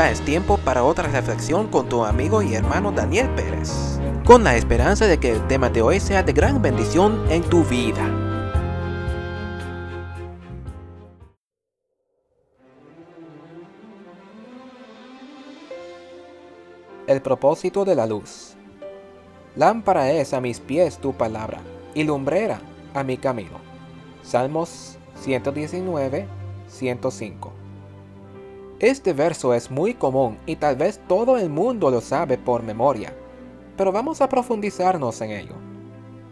Ya es tiempo para otra reflexión con tu amigo y hermano Daniel Pérez, con la esperanza de que el tema de hoy sea de gran bendición en tu vida. El propósito de la luz. Lámpara es a mis pies tu palabra, y lumbrera a mi camino. Salmos 119, 105. Este verso es muy común y tal vez todo el mundo lo sabe por memoria, pero vamos a profundizarnos en ello.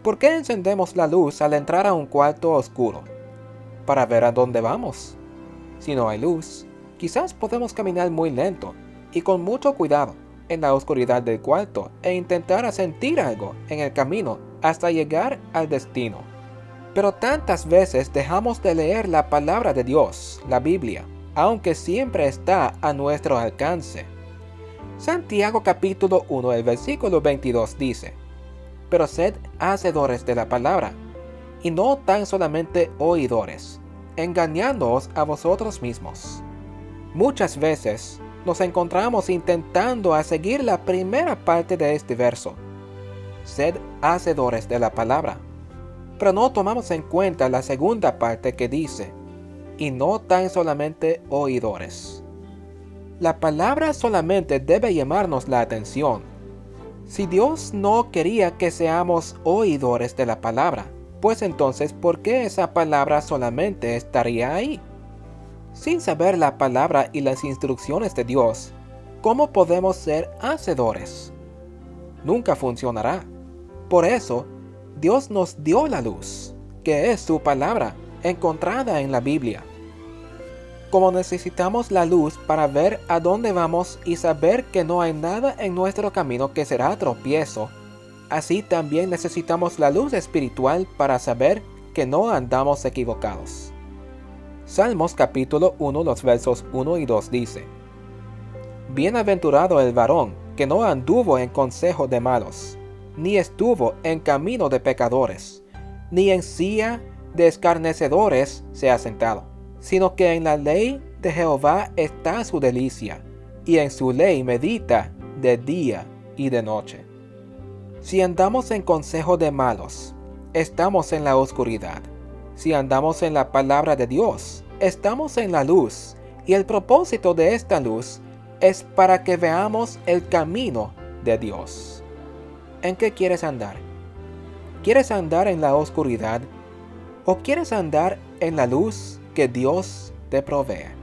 ¿Por qué encendemos la luz al entrar a un cuarto oscuro? Para ver a dónde vamos. Si no hay luz, quizás podemos caminar muy lento y con mucho cuidado en la oscuridad del cuarto e intentar sentir algo en el camino hasta llegar al destino. Pero tantas veces dejamos de leer la palabra de Dios, la Biblia, aunque siempre está a nuestro alcance. Santiago capítulo 1, el versículo 22 dice, Pero sed hacedores de la palabra, y no tan solamente oidores, engañándoos a vosotros mismos. Muchas veces nos encontramos intentando a seguir la primera parte de este verso. Sed hacedores de la palabra. Pero no tomamos en cuenta la segunda parte que dice, y no tan solamente oidores. La palabra solamente debe llamarnos la atención. Si Dios no quería que seamos oidores de la palabra, pues entonces ¿por qué esa palabra solamente estaría ahí? Sin saber la palabra y las instrucciones de Dios, ¿cómo podemos ser hacedores? Nunca funcionará. Por eso, Dios nos dio la luz, que es su palabra, encontrada en la Biblia. Como necesitamos la luz para ver a dónde vamos y saber que no hay nada en nuestro camino que será tropiezo, así también necesitamos la luz espiritual para saber que no andamos equivocados. Salmos capítulo 1 los versos 1 y 2 dice, Bienaventurado el varón que no anduvo en consejo de malos, ni estuvo en camino de pecadores, ni en silla de escarnecedores se ha sentado sino que en la ley de Jehová está su delicia, y en su ley medita de día y de noche. Si andamos en consejo de malos, estamos en la oscuridad. Si andamos en la palabra de Dios, estamos en la luz, y el propósito de esta luz es para que veamos el camino de Dios. ¿En qué quieres andar? ¿Quieres andar en la oscuridad o quieres andar en la luz que Dios te provee.